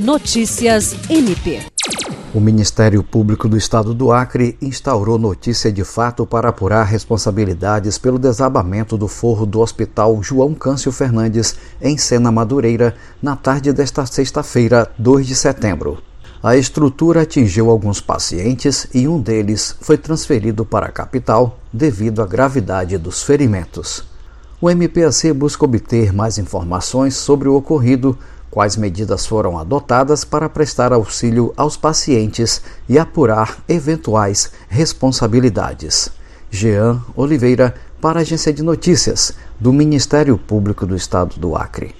Notícias MP. O Ministério Público do Estado do Acre instaurou notícia de fato para apurar responsabilidades pelo desabamento do forro do Hospital João Câncio Fernandes, em Sena Madureira, na tarde desta sexta-feira, 2 de setembro. A estrutura atingiu alguns pacientes e um deles foi transferido para a capital devido à gravidade dos ferimentos. O MPAC busca obter mais informações sobre o ocorrido, quais medidas foram adotadas para prestar auxílio aos pacientes e apurar eventuais responsabilidades. Jean Oliveira, para a Agência de Notícias do Ministério Público do Estado do Acre.